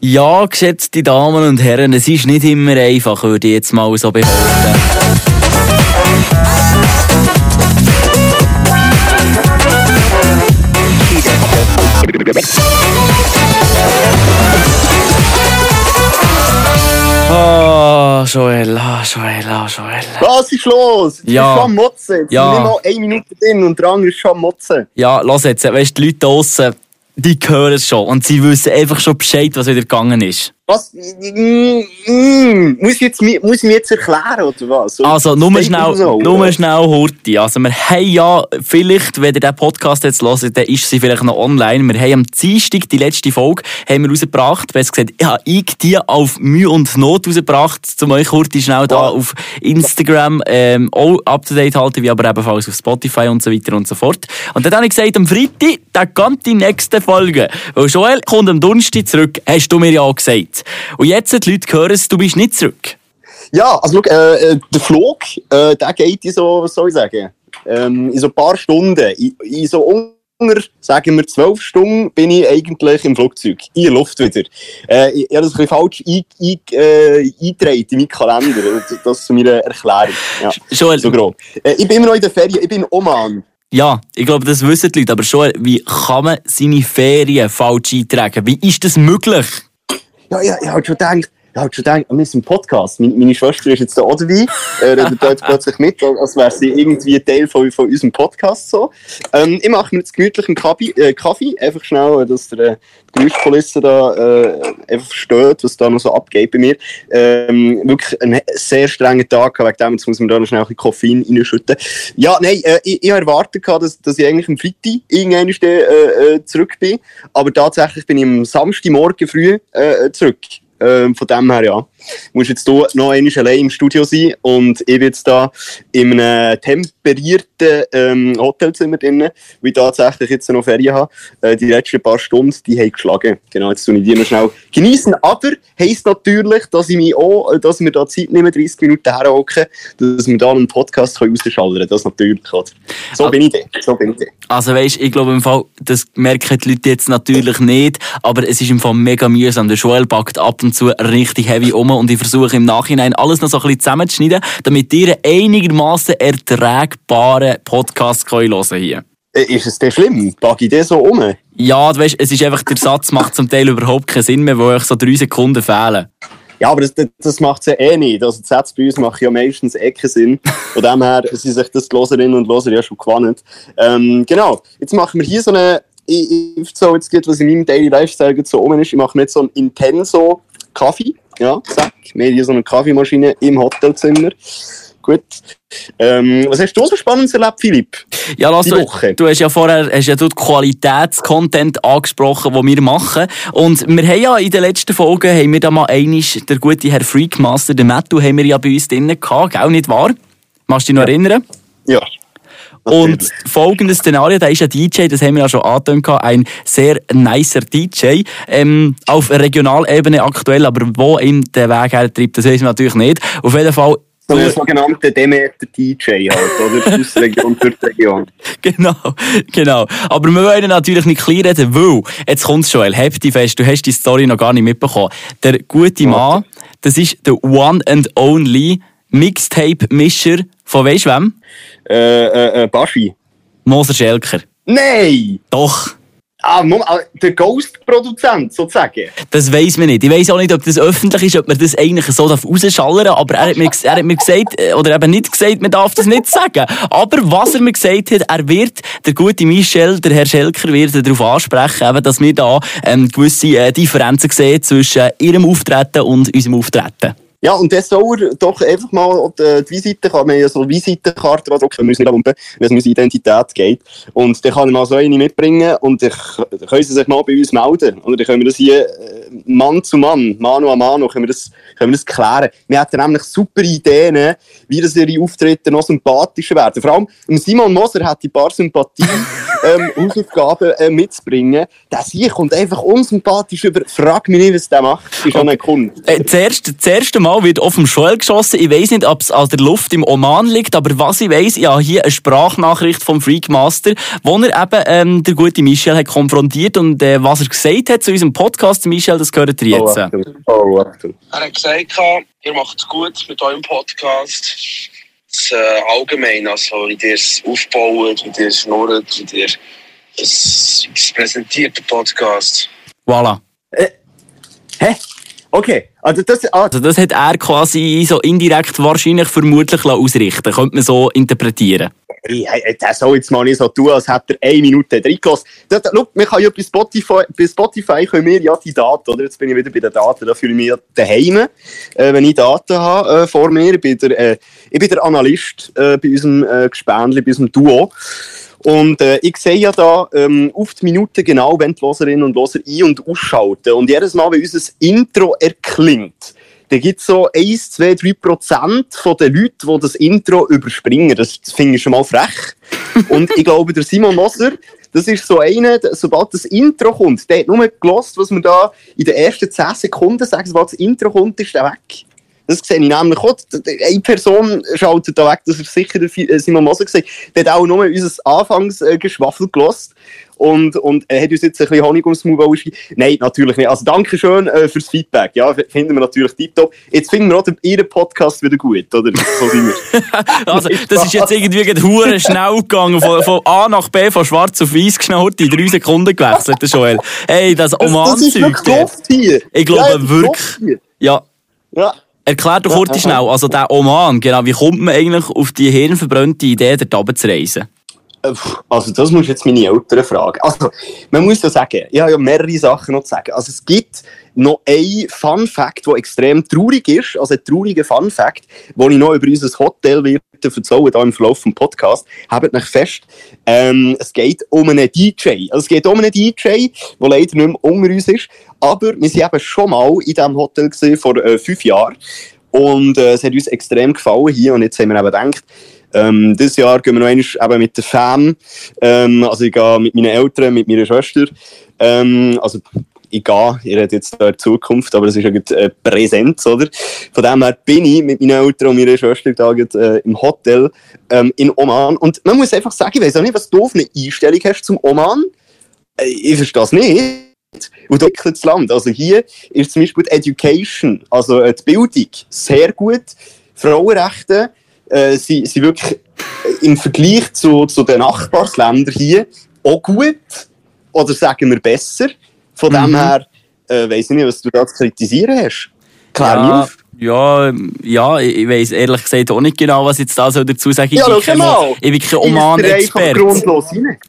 Ja, geschätzte Damen und Herren, es ist nicht immer einfach, würde ich jetzt mal so behaupten. Ah, Joel, ah, Joel, ah, Joel. Was ist los? Jetzt Ja. ist schon Motzen. Jetzt Ja. sind nicht mal eine Minute drin und der andere ist schon Motzen. Ja, los jetzt, weißt du, die Leute draussen, die hören es schon und sie wissen einfach schon Bescheid, was wieder gegangen ist. Was? Muss, ich jetzt, muss ich mir jetzt erklären, oder was? Also, nur schnell, so, nur schnell Hurti. Also, wir haben ja, vielleicht, wenn ihr den Podcast jetzt hört, dann ist sie vielleicht noch online. Wir haben am Dienstag die letzte Folge haben wir rausgebracht. Besser gesagt, ja, ich die auf Mühe und Not rausgebracht, um euch Hurti schnell da auf Instagram, ähm, auch up to date halten, wie aber ebenfalls auf Spotify und so weiter und so fort. Und dann habe ich gesagt, am Freitag, da kommt die nächste Folge. Weil Joel kommt am Donnerstag zurück, hast du mir ja auch gesagt. Und jetzt, die Leute hören es, du bist nicht zurück. Ja, also schau, äh, äh, der Flug, äh, der geht in so, was soll ich sagen, ähm, in so ein paar Stunden. In, in so unter, sagen wir, zwölf Stunden bin ich eigentlich im Flugzeug. In der Luft wieder. Äh, ich, ich habe das ein bisschen falsch ein, ein, äh, eingetragen in meinen Kalender. Das- Das zu meiner Erklärung. Ja, Joel, so grob. Äh, ich bin immer noch in der Ferien, ich bin in Oman. Ja, ich glaube, das wissen die Leute. Aber schon, wie kann man seine Ferien falsch eintragen? Wie ist das möglich? Ja, ja, ich habe schon gedacht, ich habe schon gedacht, wir sind im Podcast. Meine, meine Schwester ist jetzt da auch dabei, äh, redet da jetzt plötzlich mit, als wäre sie irgendwie ein Teil von, von unserem Podcast. So. Ähm, ich mache mir jetzt gemütlich einen Kaffee, äh, Kaffee einfach schnell, dass der äh, die Geräuschkulisse da äh, einfach versteht, was da noch so abgeht bei mir. Ähm, wirklich einen sehr strengen Tag wegen dem, jetzt muss man da noch schnell ein bisschen Koffein reinschütten. Ja, nein, äh, ich, ich erwartet, dass, dass ich eigentlich am Freitag irgendwann äh, äh, zurück bin, aber tatsächlich bin ich am Samstagmorgen früh äh, zurück. Ähm, von dem her, ja. Muss jetzt hier noch einmal allein im Studio sein und ich bin jetzt da in einem temperierten ähm, Hotelzimmer drin, weil ich tatsächlich jetzt noch Ferien habe. Äh, die letzten paar Stunden, die haben geschlagen. Genau, jetzt tue ich die noch schnell genießen. Aber heisst natürlich, dass ich mich auch, äh, dass wir da Zeit nehmen, 30 Minuten herhocken, dass wir da einen Podcast rausschallern können. Das natürlich, oder? So Ah. bin ich da. So bin ich da. Also weisst, ich glaube im Fall, das merken die Leute jetzt natürlich nicht, aber es ist im Fall mega mühsam. Der Joel packt ab und zu richtig heavy um und ich versuche im Nachhinein alles noch so ein bisschen zusammenzuschneiden, damit ihr einigermaßen erträgbaren Podcast hören könnt hier. Äh, Ist es denn schlimm? Packe ich den so um? Ja, du weißt, es ist einfach, der Satz macht zum Teil überhaupt keinen Sinn mehr, wo euch so drei Sekunden fehlen. Ja, aber das, das, macht es ja eh nicht. Also die Sätze bei uns machen ja meistens eh keinen Sinn. Von dem her sind sich das die Loserinnen und Loser ja schon gewonnen. Ähm, genau, jetzt machen wir hier so eine... Ich, ich so jetzt geht, was in meinem Daily Lifestyle so oben ist. Ich mache mir jetzt so einen Intenso Kaffee. Ja, zack. Wir haben hier so eine Kaffeemaschine im Hotelzimmer. Gut. Ähm, was hast du so Spannendes erlebt, Philipp? Ja, lass du, du hast ja vorher hast ja du Qualitätscontent angesprochen, den wir machen. Und wir haben ja in den letzten Folgen, haben wir da mal einisch, der gute Herr Freakmaster, den Mattu, haben wir ja bei uns drinnen gehabt, gell, nicht wahr? Machst du dich noch erinnern? Ja. Und folgendes Szenario, der ist ein DJ, das haben wir ja schon angetönt, ein sehr nicer DJ, ähm, auf Regionalebene aktuell, aber wo ihm der Weg hertreibt, das wissen wir natürlich nicht. Auf jeden Fall, So ein sogenannter Demeter DJ halt, oder? Aus Region für die Region. Genau, genau. Aber wir wollen natürlich nicht klein reden, weil, jetzt kommt's Joel, heb dich fest, du hast die Story noch gar nicht mitbekommen. Der gute Mann, das ist der one and only Mixtape-Mischer von weisst wem? Äh, äh, äh, Baschi. Moser Schelker. Nein! Doch. Ah, ah, der Ghost-Produzent, sozusagen. Das weiss man nicht. Ich weiss auch nicht, ob das öffentlich ist, ob man das eigentlich so rausschallern darf. Aber er hat, mir, er hat mir gesagt, äh, oder eben nicht gesagt, man darf das nicht sagen. Aber was er mir gesagt hat, er wird, der gute Michel, der Herr Schelker, wird darauf ansprechen, eben, dass wir da ähm, gewisse äh, Differenzen sehen zwischen ihrem Auftreten und unserem Auftreten. Ja, und das soll er doch einfach mal die, die Visite, kann man ja so Visitenkarte drucken, wir müssen nicht umgehen, wenn es um unsere Identität geht. Und dann kann er mal so eine mitbringen und dann können sie sich mal bei uns melden. Oder dann können wir das hier äh, Mann zu Mann, Mano a Mano, können wir das, können wir das klären. Wir hätten nämlich super Ideen, wie das ihre Auftritte noch sympathischer werden. Vor allem, Simon Moser hat ein paar Sympathie ähm, Hausaufgaben äh, mitzubringen. Der hier kommt einfach unsympathisch über. Frag mich nicht, was der macht. Ist auch ein Kunde. Äh, das, erste, das erste Mal wird auf dem Joel geschossen. Ich weiss nicht, ob es an der Luft im Oman liegt, aber was ich weiss, ich habe hier eine Sprachnachricht vom Freakmaster, wo er eben ähm, der gute Michel hat konfrontiert und äh, was er gesagt hat zu unserem Podcast, Michel, das gehört ihr jetzt. Oh, Achtung. Oh, Achtung. Er hat gesagt, ihr macht es gut mit eurem Podcast. Das, äh, allgemein, also wie ihr es aufbaut, wie ihr es schnurrt, wie ihr es, präsentiert, der Podcast. Voilà. Hä? Okay, also das, ah, Also das hat er quasi so indirekt wahrscheinlich vermutlich ausrichten könnte man so interpretieren. Hey, hey, der soll jetzt mal nicht so tun, als hätte er eine Minute reingelassen. Da, da, schau, wir können ja bei Spotify, bei Spotify können wir ja die Daten, oder? Jetzt bin ich wieder bei den Daten, da fühle ich mich daheim, äh, wenn ich Daten habe äh, vor mir. Ich bin der, äh, ich bin der Analyst äh, bei unserem äh, Gespänli, bei unserem Duo. Und äh, ich sehe ja da ähm, auf die Minute genau, wenn die Loserinnen und Loser ein- und ausschalten. Und jedes Mal, wenn unser Intro erklingt, dann gibt es so 1, 2, 3 Prozent von den Leuten, die das Intro überspringen. Das finde ich schon mal frech. und ich glaube, der Simon Moser, das ist so einer, der- sobald das Intro kommt, der hat nur gelost, was wir da in den ersten 10 Sekunden sagen, sobald das Intro kommt, ist der weg. Das sehe ich nämlich auch. Eine Person schaltet da weg, das ist sicher äh, Simon Moser gesehen. Der hat auch nur unser Anfangsgeschwaffel gelost und, und er hat uns jetzt ein bisschen Honig ums Maul. Nein, natürlich nicht. Also danke schön äh, fürs Feedback. Ja, finden wir natürlich tiptop. Jetzt finden wir auch den- Ihren Podcast wieder gut, oder? So sind wir. Also, das ist jetzt irgendwie hure schnell gegangen. Von, von A nach B, von schwarz auf weiß, schnell in drei Sekunden gewechselt, der Joel. Hey, das Das, das ist Oman-Zeug. wirklich hier. Ich glaube ja, wirklich. Ja, Ja. Erklär doch kurz schnell. Also, der Oman, genau, wie kommt man eigentlich auf die hirnverbrannte Idee, dort zu reisen? Äh, Also, das musst jetzt meine Eltern fragen. Also, man muss ja sagen, ich habe ja mehrere Sachen noch zu sagen. Also, es gibt noch einen Fun Fact, der extrem traurig ist. Also, ein trauriger Fun Fact, den ich noch über unser Hotel werde erzählen, hier im Verlauf des Podcasts. Habt euch fest, ähm, es geht um einen DJ. Also, es geht um einen DJ, der leider nicht mehr unter uns ist. Aber wir waren eben schon mal in diesem Hotel gewesen, vor äh, fünf Jahren. Und äh, es hat uns extrem gefallen hier. Und jetzt haben wir eben gedacht, ähm, dieses Jahr gehen wir noch einmal mit der Fam. Ähm, also ich gehe mit meinen Eltern, mit meiner Schwester. Ähm, also ich gehe, ihr redet jetzt da Zukunft, aber es ist ja gerade, äh, Präsenz, oder? Von dem her bin ich mit meinen Eltern und meiner Schwester da gerade, äh, im Hotel ähm, in Oman. Und man muss einfach sagen, ich weiß auch nicht, was du für eine Einstellung hast zum Oman. Äh, ich verstehe das nicht. Und entwickelt das Land. Also hier ist zum Beispiel die Education, also äh, die Bildung, sehr gut. Frauenrechte äh, sind, sind wirklich äh, im Vergleich zu, zu den Nachbarländern hier auch gut. Oder sagen wir besser. Von dem Mhm. her äh, weiss ich nicht, was du da zu kritisieren hast. Klär mich ja, auf. ja, ja, ich weiss ehrlich gesagt auch nicht genau, was ich jetzt da soll dazu sagen Ja, Ich bin. Ich bin kein Oman-Experte.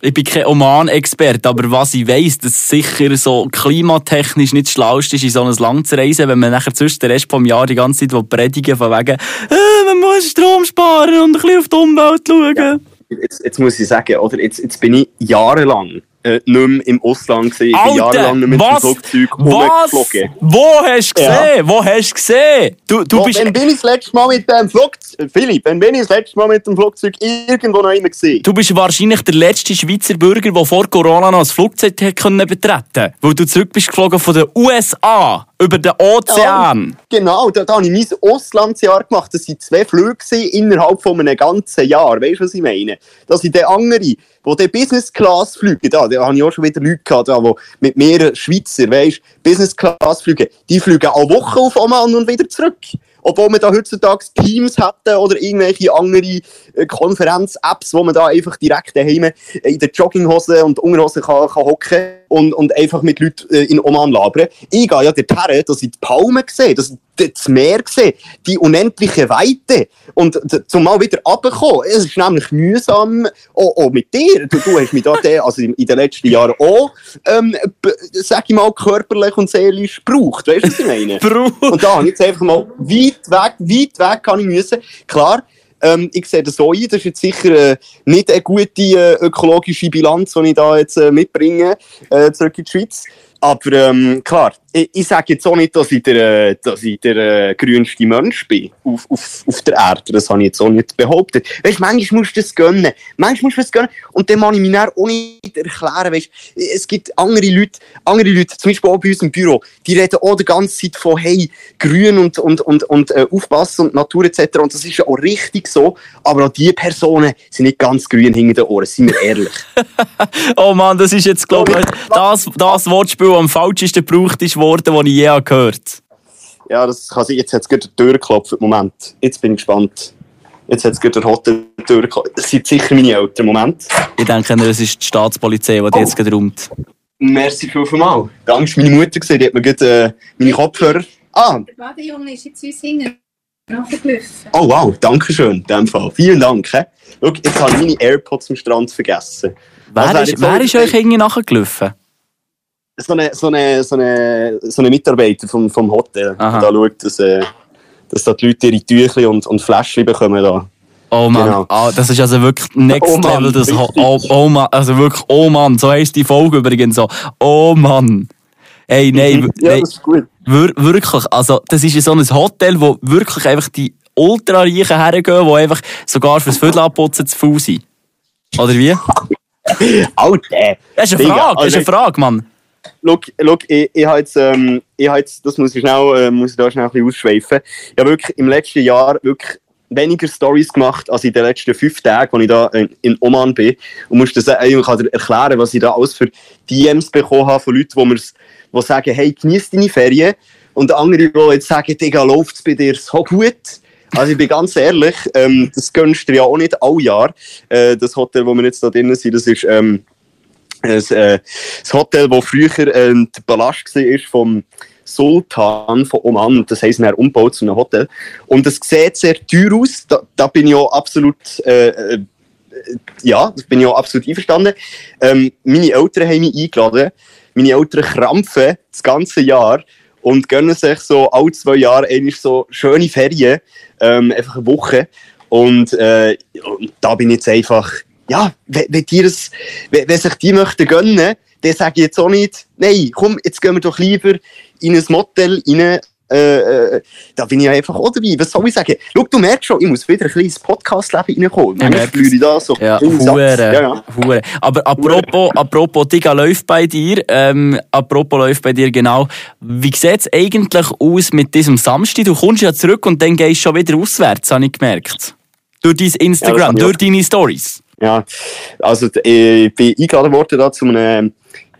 Ich bin kein Oman-Experte, aber was ich weiss, dass es sicher so klimatechnisch nicht Schlauste ist, in so ein Land zu reisen, wenn man nachher zwischen den Rest vom Jahr die ganze Zeit predigen von wegen, äh, man muss Strom sparen und ein bisschen auf die Umwelt schauen. Jetzt, jetzt muss ich sagen, oder? Jetzt, jetzt bin ich jahrelang äh, nicht mehr im Ausland gewesen. Ich bin Alter, jahrelang nicht mehr mit dem? Flugzeug rumgeflogen. Wo hast du Ja. gesehen? Wo hast du gesehen? Du, du Wo, bist... wenn bin ich das letzte Mal mit dem Flugzeug, Philipp, wenn bin ich das letzte Mal mit dem Flugzeug irgendwo noch immer gesehen? Du bist wahrscheinlich der letzte Schweizer Bürger, der vor Corona noch ein Flugzeug können betreten Weil du zurück bist geflogen von den USA über den Ozean. Genau, da, da habe ich mein Auslandsjahr gemacht. Das waren zwei Flüge innerhalb von einem ganzen Jahr. Weißt du, was ich meine? Das sind die anderen, die die Business Class fliegen. Da, da habe ich auch schon wieder Leute gehabt, da, die mit mehreren Schweizer, weißt Business Class fliegen. Die fliegen alle Woche auf Oman und wieder zurück. Obwohl man da heutzutage Teams hätte oder irgendwelche andere äh, Konferenz-Apps, wo man da einfach direkt daheim in der Jogginghose und Unterhose kann, kann hocken und, und einfach mit Leuten äh, in Oman labern. Ich gehe ja dorthin, dass ich die Palmen sehe, dass ich das Meer sehe, die unendliche Weite. Und zum mal wieder runterkommen, es ist nämlich mühsam, auch, auch mit dir. Du, du hast mich da also in den letzten Jahren auch, ähm, sag ich mal, körperlich und seelisch gebraucht. Weißt du, was ich meine? Und da habe ich jetzt einfach mal weit weg, weit weg kann ich müssen. Klar, ähm, ich sehe das so ein, das ist jetzt sicher äh, nicht eine gute äh, ökologische Bilanz, die ich da jetzt äh, mitbringe, äh, zurück in die Schweiz. Aber ähm, klar, ich, ich sage jetzt auch nicht, dass ich der, äh, dass ich der äh, grünste Mensch bin auf, auf, auf der Erde. Das habe ich jetzt auch nicht behauptet. Weißt, manchmal musst du das gönnen. Manchmal musst du das gönnen. Und dann kann ich dann auch nicht erklären. Weißt, es gibt andere Leute, andere Leute, zum Beispiel auch bei uns im Büro, die reden auch die ganze Zeit von, hey, grün und, und, und, und äh, aufpassen und Natur etc. Und das ist ja auch richtig so. Aber auch diese Personen sind nicht ganz grün hinter den Ohren, seien wir ehrlich. oh Mann, das ist jetzt, glaube ich, das, das Wortspiel, das am falschesten gebraucht ist worden, das ich je gehört habe. Ja, das kann sein. Jetzt hat es gerade die Tür geklopft. Moment. Jetzt bin ich gespannt. Jetzt hat es gerade der Hotel die Tür geklopft. Das sind sicher meine Eltern. Moment. Ich denke, das ist die Staatspolizei, die oh. jetzt gerade räumt. Merci vielmals. Danke, war meine Mutter, gesehen. die hat mir gerade äh, meine Kopfhörer... Ah! Der Badejunge ist jetzt uns hinten. Oh wow, danke schön, in dem Fall. Vielen Dank. He. Schau, jetzt habe ich meine AirPods am Strand vergessen. Wer, also, ist, wer ist euch hinten nachgelaufen? So eine, so eine, so eine, so eine Mitarbeiter vom, vom Hotel, Aha. da schaut, dass, äh, dass da die Leute ihre Tüchli und, und Fläschchen bekommen. Da. Oh Mann, genau. ah, das ist also wirklich next oh Level. Das oh, oh Mann, also wirklich, oh Mann, so heisst die Folge übrigens so. Oh Mann. Ey, nein, ja, das ist gut. wirklich, also das ist so ein Hotel, wo wirklich einfach die Ultra-Reichen hergehen, die einfach sogar fürs Viertel abputzen zu faul sind. Oder wie? Alter! Das ist eine Frage, das ist eine Frage, Mann. Look, look, ich, ich habe jetzt, ähm, ich jetzt, das muss ich schnell, äh, muss ich da schnell ein bisschen ausschweifen. Ich habe wirklich im letzten Jahr wirklich weniger Stories gemacht als in den letzten fünf Tagen, als ich da in Oman bin. Und muss das eigentlich erklären, was ich da alles für DMs bekommen habe von Leuten, die, die sagen, hey, genieß deine Ferien. Und andere, die jetzt sagen, Digga, läuft es bei dir so gut. Also ich bin ganz ehrlich, ähm, das gönnst du ja auch nicht alle Jahr. Äh, das Hotel, wo wir jetzt da drinnen sind, das ist... Ähm, ein, äh, das Hotel, das früher äh, der Palast war vom Sultan von Oman. Das heisst, er umgebaut zu einem Hotel. Und es sieht sehr teuer aus. Da, da bin ich auch absolut, äh, äh, ja, das bin ich auch absolut einverstanden. Ähm, meine Eltern haben mich eingeladen. Meine Eltern krampfen das ganze Jahr und gönnen sich so alle zwei Jahre eigentlich so schöne Ferien, ähm, einfach eine Woche. Und, äh, und da bin ich jetzt einfach ja, wenn, wenn, die das, wenn, wenn sich die möchten gönnen, dann sage ich jetzt auch nicht, nein, komm, jetzt gehen wir doch lieber in ein Motel rein, äh, äh, da bin ich einfach auch dabei. Was soll ich sagen? Schau, du merkst schon, ich muss wieder ein kleines Podcast-Leben reinkommen. Spüre ich da so. Ja, hure, ja, ja. hure. Aber apropos, apropos, Digga läuft bei dir, ähm, apropos läuft bei dir genau. Wie sieht es eigentlich aus mit diesem Samstag? Du kommst ja zurück und dann gehst du schon wieder auswärts, habe ich gemerkt. Durch dein Instagram, ja, durch deine Stories. Ja, also ich bin eingeladen worden da zu einer,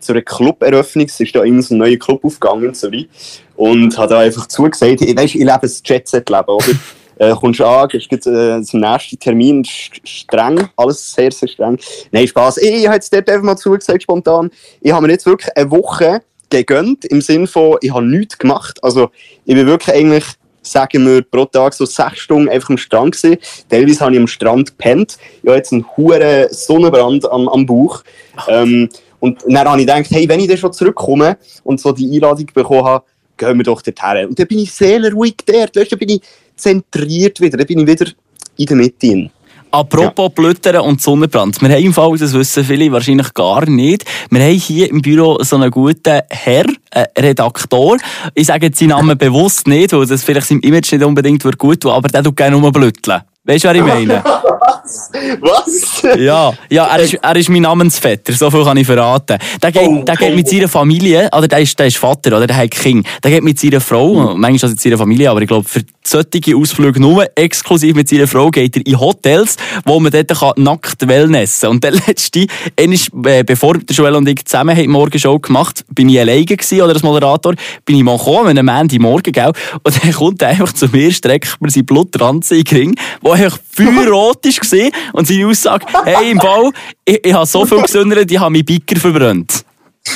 zu einer Club-Eröffnung. Es ist da in so ein neuer Club aufgegangen in Zürich. Und habe da einfach zugesagt, ich, weißt, ich lebe ein Jet-Set-Leben, oder? äh, kommst an, gehst äh, zum nächsten Termin, streng, alles sehr, sehr streng. Nein, Spaß. Ich, ich habe jetzt dort einfach mal zugesagt, spontan. Ich habe mir jetzt wirklich eine Woche gegönnt, im Sinne von, ich habe nichts gemacht. Also, ich bin wirklich eigentlich sagen wir, pro Tag so sechs Stunden einfach am Strand gewesen. Teilweise habe ich am Strand gepennt. Ich habe jetzt einen hohen Sonnenbrand am, am Bauch. Ähm, und dann habe ich gedacht, hey, wenn ich dann schon zurückkomme und so die Einladung bekommen habe, gehen wir doch dorthin. Und dann bin ich sehr ruhig dort. Weißt, dann bin ich zentriert wieder. Dann bin ich wieder in der Mitte. Apropos ja. Blüttern und Sonnenbrand. Wir haben im Fall, das wissen viele wahrscheinlich gar nicht, wir haben hier im Büro so einen guten Herr, äh, Redaktor. Ich sage jetzt seinen Namen bewusst nicht, weil das vielleicht seinem Image nicht unbedingt gut tut, aber der tut gerne nur blütteln. Weißt du, was ich meine? Was? Was? Ja, ja er, ist, er ist mein Namensvetter, so viel kann ich verraten. Der geht, oh, der geht mit seiner Familie, oder der ist, der ist Vater, oder der hat Kind. Der geht mit seiner Frau, mhm. manchmal mit seiner Familie, aber ich glaube, für solche Ausflüge nur exklusiv mit seiner Frau geht er in Hotels, wo man dort kann nackt wellnessen kann. Und der letzte, ist, äh, bevor der Joel und ich zusammen haben Morgenshow gemacht bin ich alleine gewesen, oder als Moderator, bin ich mal gekommen, einem Ende Morgen, gell? Und dann kommt er einfach zu mir, streckt mir sein Blutranze in den Ring, wo einfach feuerrot war und seine Aussage, hey, im Bau, ich, ich habe so viel gesündert, ich habe meinen Biker verbrannt.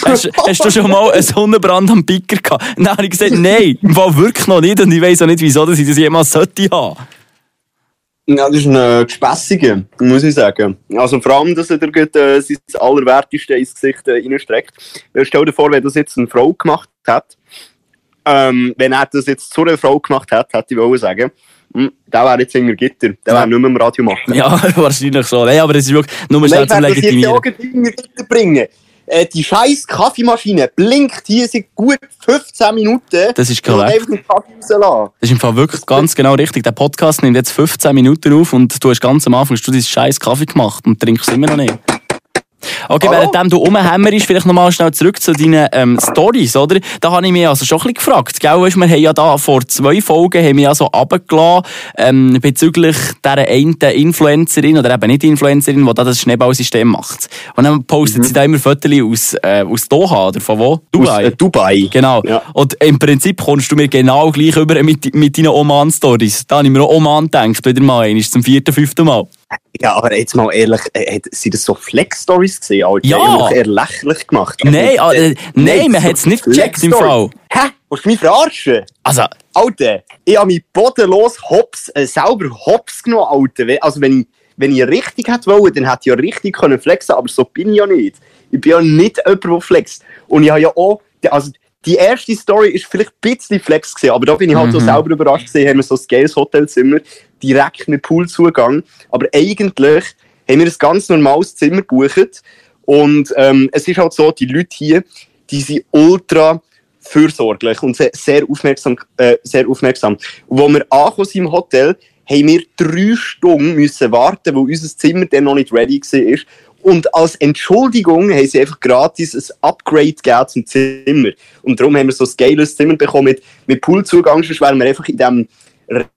Hast, hast, du schon mal einen Sonnenbrand am Biker gehabt? Dann habe ich gesagt, nein, im Fall wirklich noch nicht und ich weiß auch nicht, wieso dass ich das jemals sollte haben. Ja, das ist ein Gespässiger, muss ich sagen. Also vor allem, dass er dir äh, sein Allerwerteste ins Gesicht äh. Stell dir vor, wenn das jetzt eine Frau gemacht hat, ähm, wenn er das jetzt zu einer Frau gemacht hat, hätte ich wollen sagen, der wäre jetzt in Gitter. Der wäre nicht mehr im Radio machen. Ja, wahrscheinlich so. Nein, aber es ist wirklich nur schnell zum Legitimieren. Wenn Gitter bringen, Äh, die scheiß Kaffeemaschine blinkt hier seit gut 15 Minuten. Das ist Ich korrekt. Das ist im Fall wirklich ganz genau richtig. Der Podcast nimmt jetzt 15 Minuten auf und du hast ganz am Anfang hast du deinen scheiß Kaffee gemacht und trinkst immer noch nicht. Okay, Hallo? währenddem du rumhämmerst, vielleicht nochmal schnell zurück zu deinen ähm, Stories, oder? Da habe ich mich also schon ein bisschen gefragt. Gell, weißt, wir haben ja da vor zwei Folgen haben wir ja so runtergelassen, ähm, bezüglich dieser einen Influencerin oder eben nicht Influencerin, die da das Schneeballsystem macht. Und dann postet sie da immer Fotos aus, äh, aus Doha, oder von wo? Aus Dubai. äh, Dubai. Genau. Ja. Und im Prinzip kommst du mir genau gleich über mit, mit deinen Oman-Stories. Da habe ich mir auch Oman gedacht, wieder mal einmal, zum vierten, fünften Mal. Ja, aber jetzt mal ehrlich, äh, sind das so Flex-Stories gesehen? Alter? Ja. Lächerlich gemacht. Aber, Nein, äh, äh, nein, man hat es nicht gecheckt im Fall. Hä? Willst du mich verarschen? Also, Alter, ich habe mich bodenlos hops, äh, selber hops genommen, Alter. Also wenn ich, wenn ich richtig hätte wollen, dann hätte ich ja richtig können flexen aber so bin ich ja nicht. Ich bin ja nicht jemand, der flext. Und ich habe ja auch, also die erste Story ist vielleicht ein bisschen flex gewesen, aber da bin ich halt so Mhm. selber überrascht gesehen, haben wir so ein geiles Hotelzimmer, direkt mit Poolzugang. Aber eigentlich haben wir ein ganz normales Zimmer gebucht. Und ähm, es ist halt so, die Leute hier, die sind ultra fürsorglich und sehr, aufmerksam. Äh, sehr aufmerksam. Und als wir angekommen sind im Hotel, haben wir drei Stunden müssen warten, weil unser Zimmer dann noch nicht ready war. Und als Entschuldigung haben sie einfach gratis ein Upgrade gegeben zum Zimmer. Und darum haben wir so ein geiles Zimmer bekommen mit, mit Poolzugang. Sonst wären wir einfach in diesem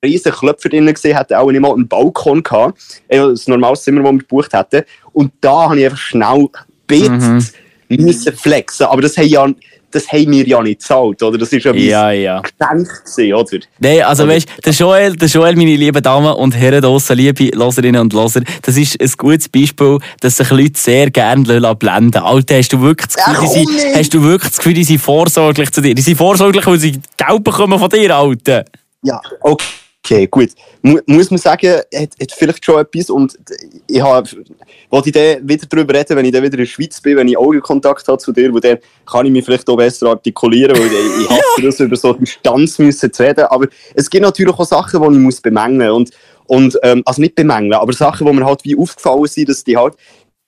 riesen Klöpfer drinnen gesehen, hätten auch nicht mal einen Balkon gehabt. Ein normales Zimmer, das wir gebucht hätten. Und da habe ich einfach schnell gebetet, müssen flexen. Aber das haben, ja, das haben wir ja nicht gezahlt, oder? Das ist ja wie ja, ja. ein Geschenk gewesen, oder? Nein, also Oder- weißt der Joel, der Joel, meine lieben Damen und Herren draussen, liebe Loserinnen und Loser, das ist ein gutes Beispiel, dass sich Leute sehr gerne lassen blenden Alter, hast du wirklich das Gefühl, Ach, die sind, hast du wirklich das Gefühl, die sind vorsorglich zu dir? Die sind vorsorglich, weil sie Geld bekommen von dir, Alter. Ja, okay, gut. Mu muss man sagen, hat, hat vielleicht schon etwas und ich habe, wollte ich dann wieder darüber reden, wenn ich dann wieder in der Schweiz bin, wenn ich Augenkontakt habe zu dir, wo dann kann ich mich vielleicht auch besser artikulieren, weil ich, ich hasse das, über so Distanz müssen zu reden, aber es gibt natürlich auch Sachen, die ich muss bemängeln und, und ähm, also nicht bemängeln, aber Sachen, wo mir halt wie aufgefallen sind, dass die halt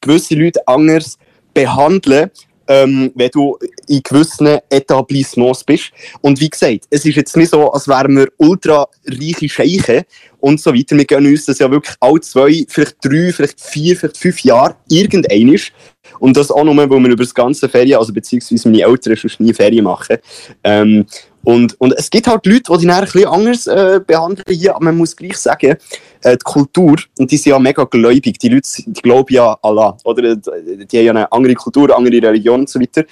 gewisse Leute anders behandeln, ähm, wenn du in gewissen Etablissements bist. Und wie gesagt, es ist jetzt nicht so, als wären wir ultra reiche Scheiche und so weiter. Wir gönnen uns das ja wirklich alle zwei, vielleicht drei, vielleicht vier, vielleicht fünf Jahre irgendeinisch. Und das auch nur, weil wir über das ganze Ferien, also beziehungsweise meine Eltern schon nie Ferien machen. Ähm, und, und es gibt halt Leute, die die ein bisschen anders äh, behandeln hier, aber man muss gleich sagen, äh, die Kultur, und die sind ja mega gläubig, die Leute die glauben ja Allah, oder? Die haben ja eine andere Kultur, andere Religion und so weiter.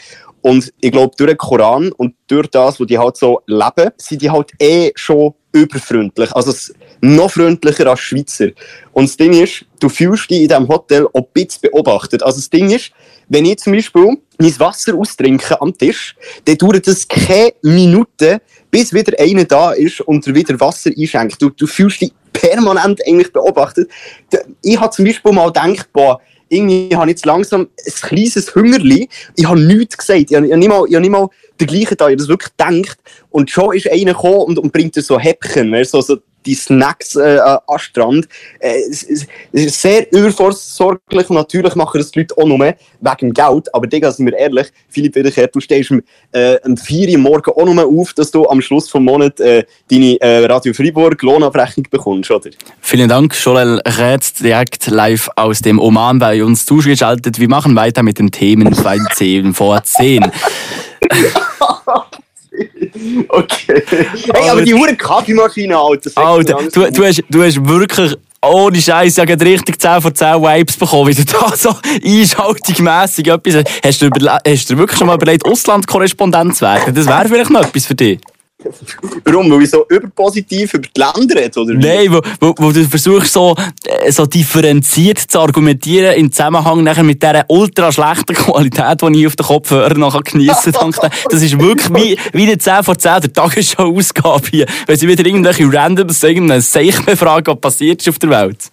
Und ich glaube, durch den Koran und durch das, was die halt so leben, sind die halt eh schon überfreundlich. Also noch freundlicher als Schweizer. Und das Ding ist, du fühlst dich in diesem Hotel auch ein bisschen beobachtet. Also das Ding ist, wenn ich zum Beispiel mein Wasser austrinke am Tisch, dann dauert es keine Minute, bis wieder einer da ist und dir wieder Wasser einschenkt. Du, du fühlst dich permanent eigentlich beobachtet. Ich habe zum Beispiel mal gedacht, boah, irgendwie habe ich jetzt langsam ein kleines Hungerli. Ich habe nichts gesagt. Ich habe, ich habe nicht mal, ich habe nicht mal den gleichen Tag, ich habe das wirklich gedacht. Und schon ist einer gekommen und, und bringt dir so Häppchen, weißt, so, so die Snacks äh, an den Strand. Äh, es, es, ist sehr übervorsorglich und natürlich machen das die Leute auch nur wegen dem Geld. Aber Digga, sind wir ehrlich, Philipp Wiederkehr, du stehst äh, um 4 Uhr morgen auch nur auf, dass du am Schluss des Monats äh, deine äh, Radio Freiburg Lohnabrechnung bekommst, oder? Vielen Dank, Joel Rätz, direkt live aus dem Oman bei uns zugeschaltet. Wir machen weiter mit den Themen 10 vor 10. Okay. Hey, aber die hure Kaffeemaschine, Alter. Alter, du, du, hast, du hast wirklich ohne Scheiß ja gerade richtig 10 von 10 Vibes bekommen, wie du da so einschaltungsmässig etwas hast. Hast du, hast du dir wirklich schon mal überlegt, Auslandkorrespondent zu werden? Das wäre vielleicht noch etwas für dich. Warum? Weil ich so überpositiv über die Länder rede, oder? Nein, wo, wo, wo du versuchst, so, äh, so differenziert zu argumentieren im Zusammenhang nachher mit dieser ultra schlechten Qualität, die ich auf den Kopfhörern noch geniessen dank. Das ist wirklich wie, wie eine 10 von 10 der Tagesschau-Ausgabe hier. Wenn sie wieder irgendwelche Randoms irgendeine Seich befragen, was passiert ist auf der Welt.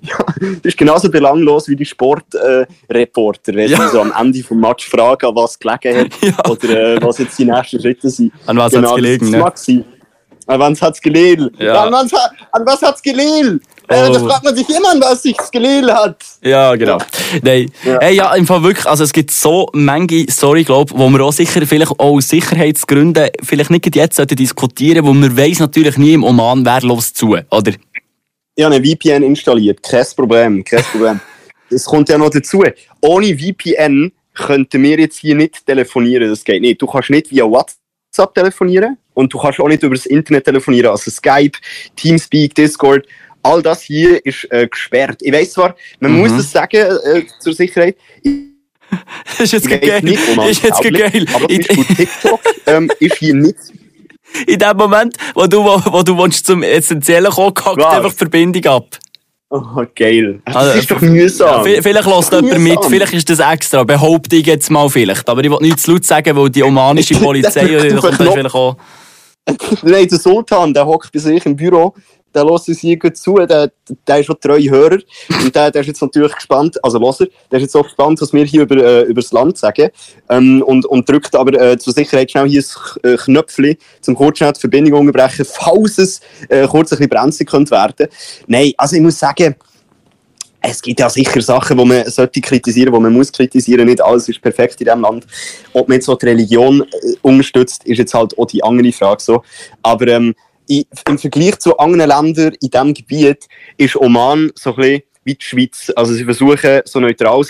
Das ist genauso belanglos wie die Sportreporter, äh, wenn Ja. sie so am Ende vom Match fragen, was gelegen hat Ja. oder äh, was jetzt die nächsten Schritte sind. An was hat's das- gelegen, Das ne? An was hat's gelegen? Ja. An, was, hat- an was hat's gelegen? Äh, da Oh. fragt man sich immer, an was sich's gelegen hat. Ja, genau. Nein. Ja. Hey, ja, im Fall wirklich, also es gibt so manche Story, glaub, wo wir auch sicher, vielleicht auch aus Sicherheitsgründen, vielleicht nicht jetzt sollten diskutieren, wo man weiss natürlich nie im Oman, wer los zu, oder? Ich habe eine VPN installiert. Kein Problem, kein Problem. Es kommt ja noch dazu. Ohne VPN könnten wir jetzt hier nicht telefonieren. Das geht nicht. Du kannst nicht via WhatsApp telefonieren und du kannst auch nicht über das Internet telefonieren. Also Skype, Teamspeak, Discord. All das hier ist äh, gesperrt. Ich weiß zwar, man Mhm. muss das sagen äh, zur Sicherheit. Ich Das ist jetzt geil. nicht, ist jetzt geil. Aber zum Beispiel TikTok ähm, ist hier nicht. In dem Moment, wo du, wo, wo du willst zum Essentiellen kommen, kackt Was? einfach die Verbindung ab. Oh, geil. Das Also, ist doch mühsam. Ja, vi- vielleicht lässt jemand mit, mühsam. vielleicht ist das extra, behaupte ich jetzt mal vielleicht. Aber ich will nicht zu laut sagen, weil die omanische Polizei, kommt vielleicht auch... Nein, der Sultan, der hockt bei sich im Büro, der lässt uns hier zu, der, der ist schon treu Hörer. Und der, der ist jetzt natürlich gespannt, also Loser, der ist jetzt auch gespannt, was wir hier über, äh, über das Land sagen. Ähm, und, und drückt aber äh, zur Sicherheit schnell hier das äh, Knöpfchen, zum kurz schnell die Verbindung unterbrechen, falls es äh, kurz ein bisschen brenzlig könnte werden. Nein, also ich muss sagen, es gibt ja sicher Sachen, die man sollte kritisieren, die man muss kritisieren. Nicht alles ist perfekt in diesem Land. Ob man jetzt so die Religion äh, unterstützt, ist jetzt halt auch die andere Frage so. Aber ähm, im Vergleich zu anderen Ländern in diesem Gebiet ist Oman so ein bisschen wie die Schweiz. Also sie versuchen so neutral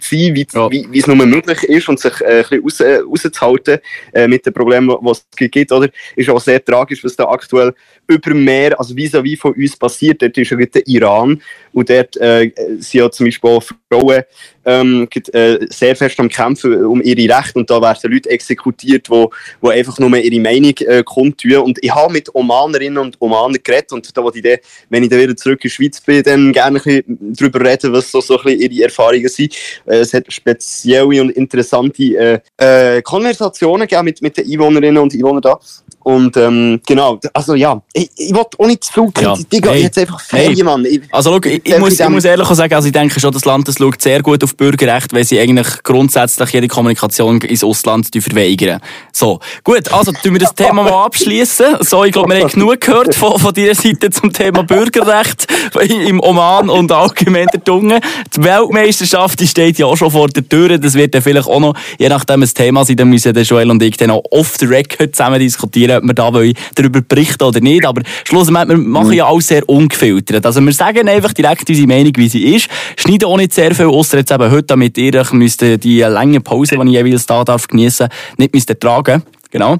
sein, wie, Ja. wie, wie es nur möglich ist und sich äh, ein bisschen raus, äh, rauszuhalten äh, mit den Problemen, die es gibt. Oder? Ist auch sehr tragisch, was da aktuell über Meer, also vis-à-vis von uns passiert. Dort ist ja der Iran und dort äh, sind ja zum Beispiel auch Frauen ähm, äh, sehr fest am Kämpfen um ihre Rechte und da werden Leute exekutiert, die wo einfach nur ihre Meinung äh, kundtun. Und ich habe mit Omanerinnen und Omanern geredet und da wollte ich dann, wenn ich dann wieder zurück in die Schweiz bin, dann gerne ein bisschen darüber reden, was so, so ein bisschen ihre Erfahrungen sind. Äh, es hat spezielle und interessante äh, äh, Konversationen gegeben mit, mit den Einwohnerinnen und Einwohnern da. Und ähm, genau, also ja, ich, ich will auch nicht zu Ja, kritisieren, hey, jetzt einfach Ferien, hey. Mann. Ich, Also schau, ich, ich, muss, ich muss ehrlich sagen, also ich denke schon, das Land das schaut sehr gut auf Bürgerrecht, weil sie eigentlich grundsätzlich jede Kommunikation ins Ausland verweigern. So, gut, also tun wir das Thema mal abschließen. So, ich glaube, wir haben genug gehört von, von dieser Seite zum Thema Bürgerrecht im Oman und allgemein der Tunge. Die Weltmeisterschaft die steht ja auch schon vor der Tür. Das wird dann vielleicht auch noch, je nachdem ein Thema sein, dann müssen der Joel und ich dann auch off the record zusammen diskutieren, ob wir da darüber berichten oder nicht. Aber schlussendlich, wir machen ja alles sehr ungefiltert. Also wir sagen einfach direkt unsere Meinung, wie sie ist. Schneiden auch nicht sehr viel, außer jetzt eben heute mit ihr. Ich müsste die lange Pause, die ich jeweils da darf geniessen, nicht müsste tragen. Genau.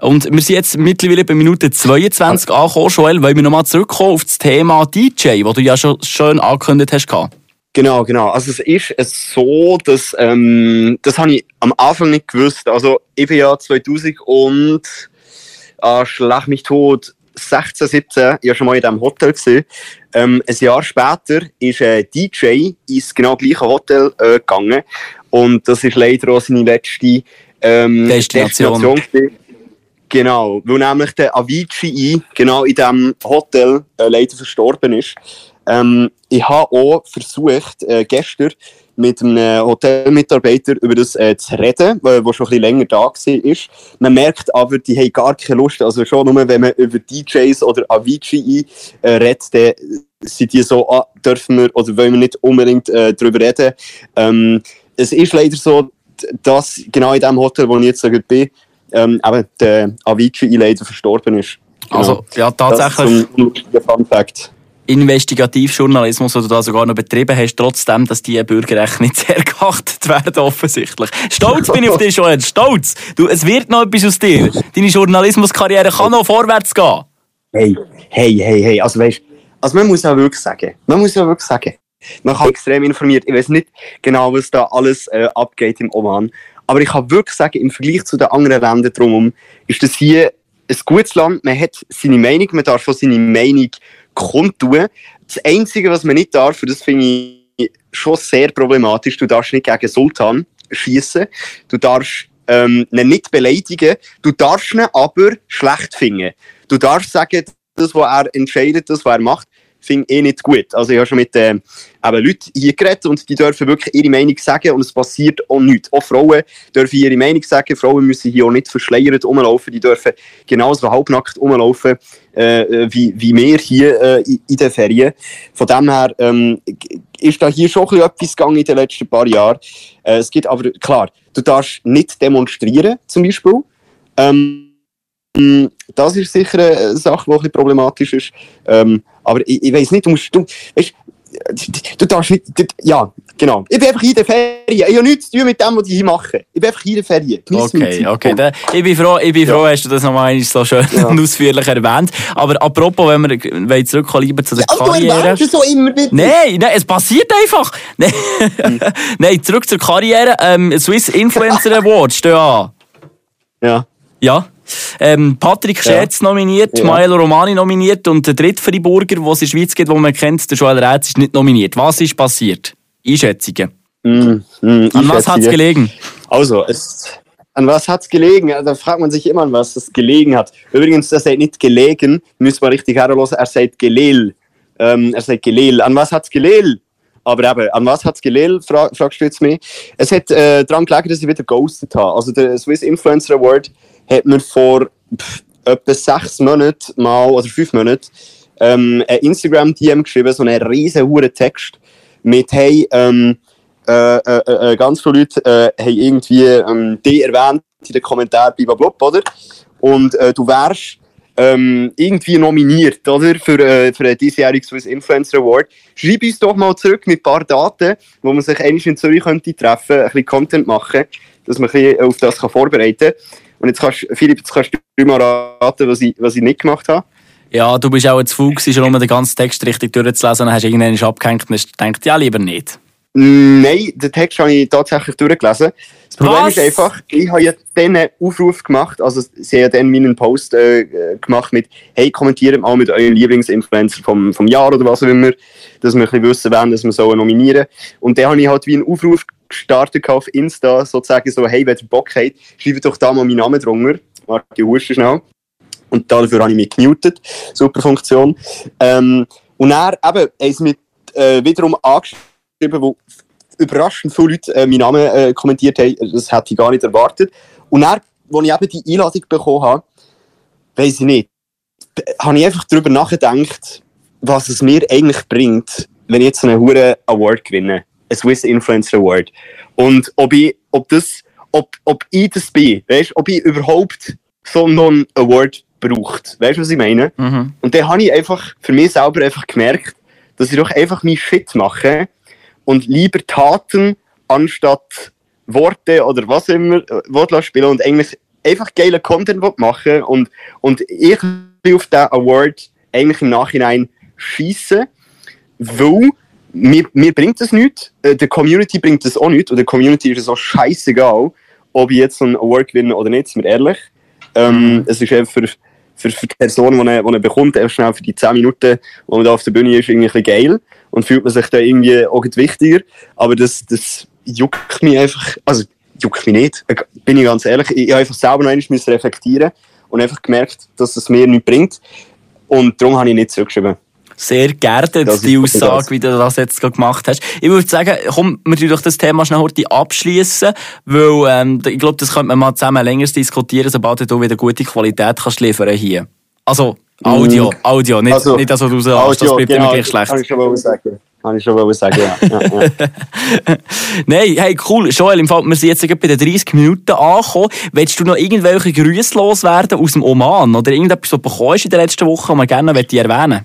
Und wir sind jetzt mittlerweile bei Minute 22 angekommen, Joel, weil wir nochmal zurückkommen auf das Thema DJ, das du ja schon schön angekündigt hast. Genau, genau. Also es ist so, dass ähm, das habe ich am Anfang nicht gewusst. Also ich bin ja 2000 und äh, schlag mich tot 16, 17, ich war schon mal in diesem Hotel. Ähm, ein Jahr später ist ein DJ ins genau gleiche Hotel äh, gegangen und das ist leider auch seine letzte ähm, Destination. gewesen. Genau, weil nämlich der Avicii genau in diesem Hotel äh, leider verstorben ist. Ähm, ich habe auch versucht, äh, gestern mit einem Hotelmitarbeiter über das äh, zu reden, der schon ein bisschen länger da war. Man merkt aber, die haben gar keine Lust. Also schon nur, wenn man über DJs oder Avicii äh, redet, dann sind die so, ah, dürfen wir oder wollen wir nicht unbedingt äh, darüber reden. Ähm, es ist leider so, dass genau in dem Hotel, wo ich jetzt gerade bin, ähm, eben der Avicii leider verstorben ist. Genau. Also, ja, das tatsächlich. zum lustigen Fun Fact. Investigativjournalismus, du da sogar noch betrieben hast, trotzdem, dass die Bürgerrechte nicht sehr geachtet werden, offensichtlich. Stolz bin ich auf dich, Joel. Stolz. Du, es wird noch etwas aus dir. Deine Journalismuskarriere kann noch vorwärts gehen. Hey, hey, hey, hey. Also weißt, also man muss ja wirklich sagen, man muss ja wirklich sagen, man kann extrem informiert. Ich weiß nicht genau, was da alles äh, abgeht im Oman, aber ich kann wirklich sagen, im Vergleich zu den anderen Ländern drumherum ist das hier ein gutes Land. Man hat seine Meinung, man darf auch seine Meinung kundtun. Das Einzige, was man nicht darf, und das finde ich schon sehr problematisch, du darfst nicht gegen Sultan schießen, du darfst ähm, ihn nicht beleidigen, du darfst ihn aber schlecht finden. Du darfst sagen, das, was er entscheidet, das, was er macht, finde ich eh nicht gut. Also ich habe schon mit äh, eben Leuten hier geredet und die dürfen wirklich ihre Meinung sagen und es passiert auch nichts. Auch Frauen dürfen ihre Meinung sagen. Frauen müssen hier auch nicht verschleiert rumlaufen. Die dürfen genauso halbnackt rumlaufen äh, wie, wie wir hier äh, in, in den Ferien. Von dem her ähm, ist da hier schon etwas gegangen in den letzten paar Jahren. Äh, es gibt aber, klar, du darfst nicht demonstrieren, zum Beispiel. Ähm, das ist sicher eine Sache, die ein problematisch ist. Ähm, aber ich, ich weiß nicht, du musst, du, weißt, du darfst nicht, du, ja, genau. Ich bin einfach in der Ferien. Ich habe nichts zu tun mit dem, was ich hier mache. Ich bin einfach in der Ferien. Genieß Okay, okay. Da, ich bin froh, ich bin froh hast du das nochmal so schön Ja. und ausführlich erwähnt. Aber apropos, wenn wir wollen zurückkommen lieber zu der du Karriere. es so immer wieder. Nein, nein, es passiert einfach. Nein, nein zurück zur Karriere. Ähm, Swiss Influencer Award steht an. Ja. Ja. Ähm, Patrick Scherz nominiert, Ja. Maelo Romani nominiert und der dritte Freiburger, der es in der Schweiz gibt, den man kennt, der Joel Rätz, ist nicht nominiert. Was ist passiert? Einschätzungen. Mm, mm, An was hat es gelegen? Also, es, an was hat es gelegen? Ja, Da fragt man sich immer, an was es gelegen hat. Übrigens, er sagt nicht gelegen, müssen wir richtig herhören, er sagt gelel. Ähm, er sagt gelel. An was hat es gelel? Aber eben, an was hat es gelel, fra fragst du jetzt mich. Es hat äh, daran gelegen, dass ich wieder ghostet habe. Also der Swiss Influencer Award hat mir vor pff, etwa sechs Monaten mal, oder fünf Monaten, ähm, ein Instagram-DM geschrieben, so einen riesen hohen Text mit, hey, ähm, äh, äh, äh, ganz viele Leute äh, haben irgendwie ähm, die erwähnt in den Kommentaren blablabla, oder? Und äh, du wärst ähm, irgendwie nominiert, oder? Für, äh, für einen diesjährigen Swiss Influencer Award. Schreib uns doch mal zurück mit ein paar Daten, wo man sich einmal in Zürich könnte treffen, ein bisschen Content machen, dass man ein auf das kann vorbereiten kann. Und jetzt kannst, Philipp, jetzt kannst du mal raten, was ich, was ich nicht gemacht habe. Ja, du bist auch zu faul gewesen, um den ganzen Text richtig durchzulesen, dann hast du irgendwann abgehängt und hast gedacht, ja, lieber nicht. Nein, den Text habe ich tatsächlich durchgelesen. Das Problem Was? ist einfach, ich habe ja dann einen Aufruf gemacht, also sie haben ja dann meinen Post äh, gemacht mit «Hey, kommentiert mal mit eurem Lieblingsinfluencer vom, vom Jahr oder was auch immer, dass wir ein bisschen wissen wollen, dass wir so nominieren Und dann habe ich halt wie einen Aufruf gestartet auf Insta, sozusagen so «Hey, wenn ihr Bock habt, schreibt doch da mal meinen Namen drunter.» Warte, ich huste schnell. Und dafür habe ich mich gemutet. Super Funktion. Ähm, und dann eben, haben sie mich äh, wiederum angeschrieben, wo überraschend viele Leute äh, meinen Namen äh, kommentiert haben. Das hätte ich gar nicht erwartet. Und dann, als ich eben die Einladung bekommen habe, weiss ich nicht, habe ich einfach darüber nachgedacht, was es mir eigentlich bringt, wenn ich jetzt so einen hohen Award gewinne. Ein Swiss Influencer Award. Und ob ich, ob das, ob, ob ich das bin, weißt, ob ich überhaupt so einen Award braucht. Weißt du, was ich meine? Mhm. Und dann habe ich einfach für mich selber einfach gemerkt, dass ich doch einfach meinen Shit mache und lieber Taten anstatt Worte oder was immer äh, spielen und eigentlich einfach geilen Content machen und, und ich auf diesen Award eigentlich im Nachhinein schießen, weil mir, mir bringt das nichts, äh, der Community bringt das auch nichts und der Community ist es auch scheißegal, ob ich jetzt einen Award gewinne oder nicht, sind wir ehrlich. Ähm, es ist einfach für, für, für die Person, die er, bekommt, einfach schnell für die 10 Minuten, wo man da auf der Bühne ist, irgendwie geil und fühlt man sich da irgendwie auch wichtiger. Aber das, das juckt mich einfach, also juckt mich nicht, äh, bin ich ganz ehrlich. Ich, ich habe einfach selber noch einmal reflektieren und einfach gemerkt, dass es mir nichts bringt. Und darum habe ich nicht zurückgeschrieben. Sehr geerdet, ist die. Aussage, wie du das jetzt gemacht hast. Ich würde sagen, komm, wir tun doch das Thema schnell heute abschließen, weil ähm, ich glaube, das könnte man mal zusammen länger diskutieren, sobald du wieder gute Qualität kannst liefern hier. Also, Audio, Audio, nicht, Also, nicht das, was du raushast, das bleibt immer gleich schlecht. Kann ich schon mal sagen. Kann ich schon mal sagen, ja. ja, ja. Nein, hey, cool. Joel, im Fall, wir sind jetzt bei den 30 Minuten angekommen. Willst du noch irgendwelche Grüße loswerden aus dem Oman? Oder irgendetwas, was du bekommen hast in den letzten Wochen, und wir gerne möchte erwähnen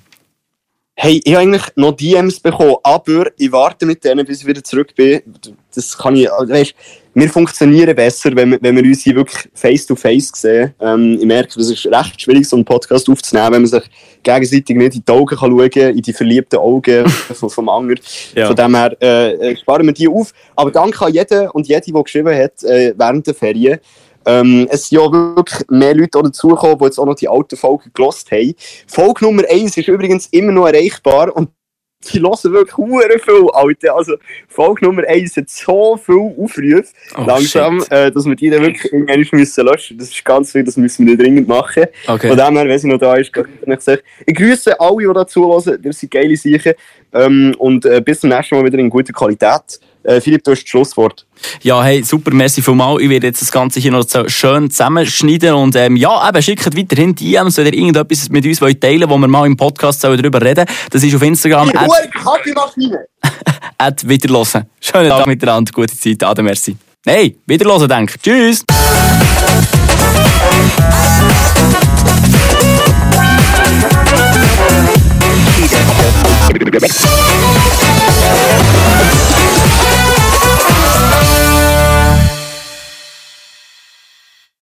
Hey, ich habe eigentlich noch DMs bekommen, aber ich warte mit denen, bis ich wieder zurück bin. Das kann ich, also weißt, wir funktionieren besser, wenn wir, wenn wir uns hier wirklich face to face sehen. Ähm, ich merke, es ist recht schwierig, so einen Podcast aufzunehmen, wenn man sich gegenseitig nicht in die Augen kann schauen kann, in die verliebten Augen vom, vom Anger. Ja. Von dem her äh, äh, sparen wir die auf. Aber danke an jeden und jede, die geschrieben hat äh, während der Ferien. Ähm, es sind ja wirklich mehr Leute auch dazugekommen, die jetzt auch noch die alten Folgen gelost haben. Folge Nummer 1 ist übrigens immer noch erreichbar und sie hören wirklich hure viel, Alter. Also, Folge Nummer 1 hat so viel Aufrufe, Oh, langsam, äh, dass wir die dann wirklich irgendwann müssen löschen. Das ist ganz viel, das müssen wir nicht dringend machen. Okay. Von dem her, wenn sie noch da ist, kann ich sagen, ich grüße alle, die da zuhören. Ihr seid geile Sachen. Ähm, und äh, bis zum nächsten Mal wieder in guter Qualität. Äh, Philipp, du hast das Schlusswort. Ja, hey, super, merci vielmals. Ich werde jetzt das Ganze hier noch so schön zusammenschneiden und ähm, ja, eben, schickt weiterhin DMs, wenn ihr irgendetwas mit uns wollt teilen wollt, wo wir mal im Podcast sollen darüber reden Das ist auf Instagram Die Kaffeemaschine! at wiederhören. Schönen Tag miteinander, gute Zeit, Ade, merci. Hey, wiederhören, denk. Tschüss! Cheetah.